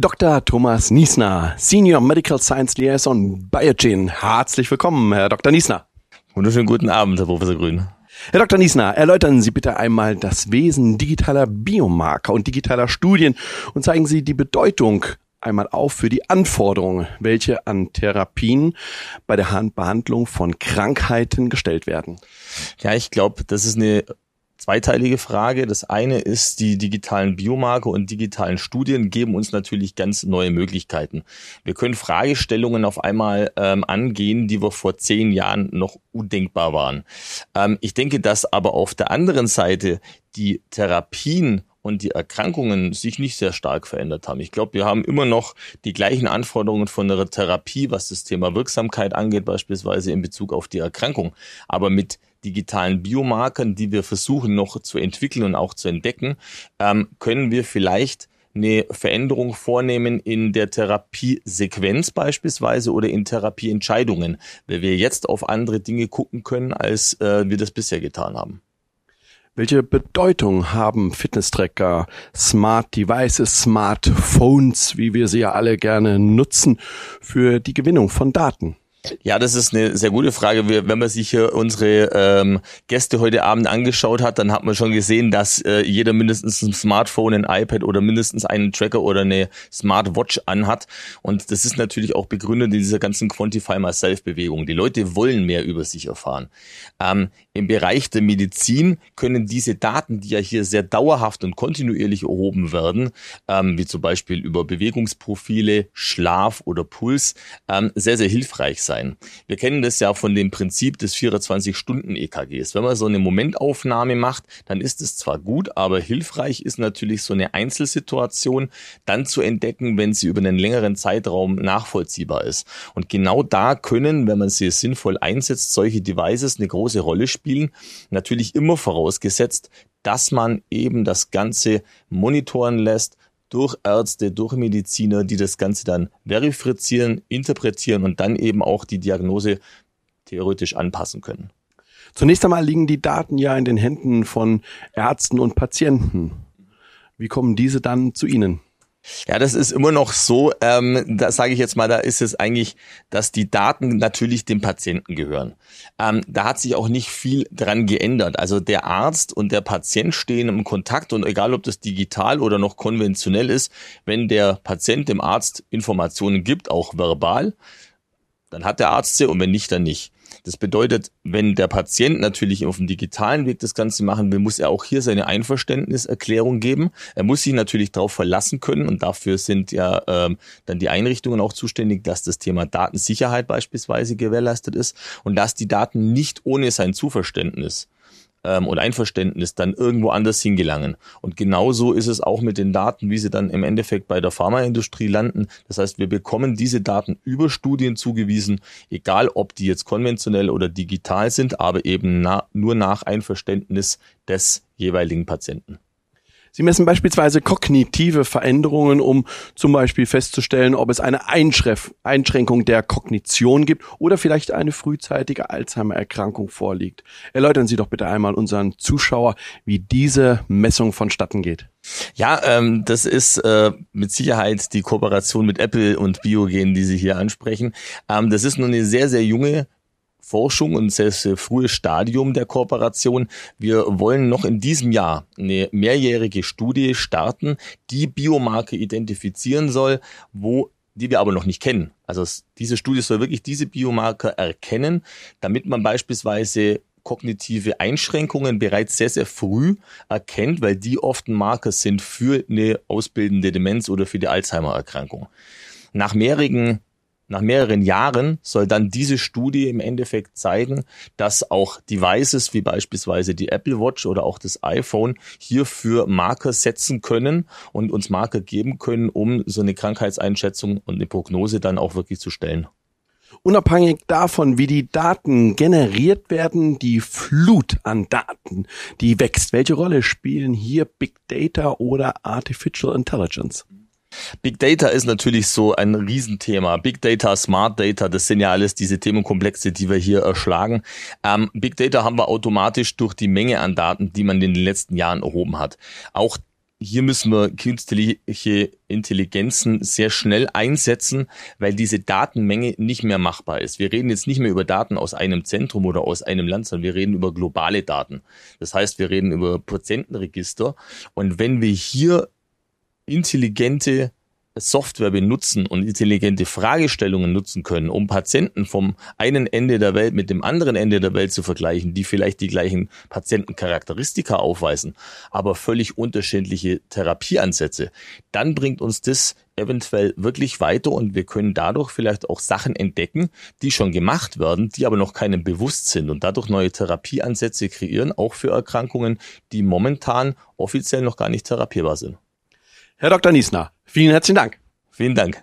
Dr. Thomas Niesner, Senior Medical Science Liaison Biogen. Herzlich willkommen, Herr Dr. Niesner. Wunderschönen guten Abend, Herr Professor Grün. Herr Dr. Niesner, erläutern Sie bitte einmal das Wesen digitaler Biomarker und digitaler Studien und zeigen Sie die Bedeutung einmal auf für die Anforderungen, welche an Therapien bei der Behandlung von Krankheiten gestellt werden. Ja, ich glaube, das ist eine zweiteilige Frage. Das eine ist, die digitalen Biomarker und digitalen Studien geben uns natürlich ganz neue Möglichkeiten. Wir können Fragestellungen auf einmal ähm, angehen, die wir vor zehn Jahren noch undenkbar waren. Ähm, ich denke, dass aber auf der anderen Seite die Therapien und die Erkrankungen sich nicht sehr stark verändert haben. Ich glaube, wir haben immer noch die gleichen Anforderungen von der Therapie, was das Thema Wirksamkeit angeht, beispielsweise in Bezug auf die Erkrankung. Aber mit digitalen Biomarkern, die wir versuchen noch zu entwickeln und auch zu entdecken, ähm, können wir vielleicht eine Veränderung vornehmen in der Therapiesequenz beispielsweise oder in Therapieentscheidungen, weil wir jetzt auf andere Dinge gucken können, als äh, wir das bisher getan haben. Welche Bedeutung haben Fitness-Tracker, Smart Devices, Smartphones, wie wir sie ja alle gerne nutzen, für die Gewinnung von Daten? Ja, das ist eine sehr gute Frage. wenn man sich hier unsere ähm, Gäste heute Abend angeschaut hat, dann hat man schon gesehen, dass äh, jeder mindestens ein Smartphone, ein iPad oder mindestens einen Tracker oder eine Smartwatch anhat. Und das ist natürlich auch begründet in dieser ganzen Quantify Myself-Bewegung. Die Leute wollen mehr über sich erfahren. Ähm, Im Bereich der Medizin können diese Daten, die ja hier sehr dauerhaft und kontinuierlich erhoben werden, ähm, wie zum Beispiel über Bewegungsprofile, Schlaf oder Puls, ähm, sehr, sehr hilfreich sein sein. Wir kennen das ja von dem Prinzip des 24-Stunden-EKGs. Wenn man so eine Momentaufnahme macht, dann ist es zwar gut, aber hilfreich ist natürlich so eine Einzelsituation dann zu entdecken, wenn sie über einen längeren Zeitraum nachvollziehbar ist. Und genau da können, wenn man sie sinnvoll einsetzt, solche Devices eine große Rolle spielen. Natürlich immer vorausgesetzt, dass man eben das Ganze monitoren lässt, durch Ärzte, durch Mediziner, die das Ganze dann verifizieren, interpretieren und dann eben auch die Diagnose theoretisch anpassen können. Zunächst einmal liegen die Daten ja in den Händen von Ärzten und Patienten. Wie kommen diese dann zu Ihnen? Ja, das ist immer noch so, ähm, da sage ich jetzt mal, da ist es eigentlich, dass die Daten natürlich dem Patienten gehören. Ähm, da hat sich auch nicht viel dran geändert. Also der Arzt und der Patient stehen im Kontakt und egal ob das digital oder noch konventionell ist, wenn der Patient dem Arzt Informationen gibt, auch verbal, dann hat der Arzt sie und wenn nicht, dann nicht. Das bedeutet, wenn der Patient natürlich auf dem digitalen Weg das Ganze machen will, muss er auch hier seine Einverständniserklärung geben. Er muss sich natürlich darauf verlassen können und dafür sind ja ähm, dann die Einrichtungen auch zuständig, dass das Thema Datensicherheit beispielsweise gewährleistet ist und dass die Daten nicht ohne sein Zuverständnis ähm, und Einverständnis dann irgendwo anders hingelangen. Und genauso ist es auch mit den Daten, wie sie dann im Endeffekt bei der Pharmaindustrie landen. Das heißt, wir bekommen diese Daten über Studien zugewiesen, egal ob die jetzt konventionell oder digital sind, aber eben na, nur nach Einverständnis des jeweiligen Patienten. Sie messen beispielsweise kognitive Veränderungen, um zum Beispiel festzustellen, ob es eine Einschränkung der Kognition gibt oder vielleicht eine frühzeitige Alzheimer-Erkrankung vorliegt. Erläutern Sie doch bitte einmal unseren Zuschauer, wie diese Messung vonstatten geht. Ja, ähm, das ist äh, mit Sicherheit die Kooperation mit Apple und Biogen, die Sie hier ansprechen. Ähm, das ist nur eine sehr, sehr junge Forschung und sehr, sehr frühes Stadium der Kooperation. Wir wollen noch in diesem Jahr eine mehrjährige Studie starten, die Biomarker identifizieren soll, wo die wir aber noch nicht kennen. Also diese Studie soll wirklich diese Biomarker erkennen, damit man beispielsweise kognitive Einschränkungen bereits sehr, sehr früh erkennt, weil die oft ein Marker sind für eine ausbildende Demenz oder für die Alzheimer-Erkrankung. Nach mehreren nach mehreren Jahren soll dann diese Studie im Endeffekt zeigen, dass auch Devices wie beispielsweise die Apple Watch oder auch das iPhone hierfür Marker setzen können und uns Marker geben können, um so eine Krankheitseinschätzung und eine Prognose dann auch wirklich zu stellen. Unabhängig davon, wie die Daten generiert werden, die Flut an Daten, die wächst. Welche Rolle spielen hier Big Data oder Artificial Intelligence? Big Data ist natürlich so ein Riesenthema. Big Data, Smart Data, das sind ja alles diese Themenkomplexe, die wir hier erschlagen. Ähm, Big Data haben wir automatisch durch die Menge an Daten, die man in den letzten Jahren erhoben hat. Auch hier müssen wir künstliche Intelligenzen sehr schnell einsetzen, weil diese Datenmenge nicht mehr machbar ist. Wir reden jetzt nicht mehr über Daten aus einem Zentrum oder aus einem Land, sondern wir reden über globale Daten. Das heißt, wir reden über Prozentenregister. Und wenn wir hier intelligente Software benutzen und intelligente Fragestellungen nutzen können, um Patienten vom einen Ende der Welt mit dem anderen Ende der Welt zu vergleichen, die vielleicht die gleichen Patientencharakteristika aufweisen, aber völlig unterschiedliche Therapieansätze, dann bringt uns das eventuell wirklich weiter und wir können dadurch vielleicht auch Sachen entdecken, die schon gemacht werden, die aber noch keinem bewusst sind und dadurch neue Therapieansätze kreieren, auch für Erkrankungen, die momentan offiziell noch gar nicht therapierbar sind. Herr Dr. Niesner, vielen herzlichen Dank. Vielen Dank.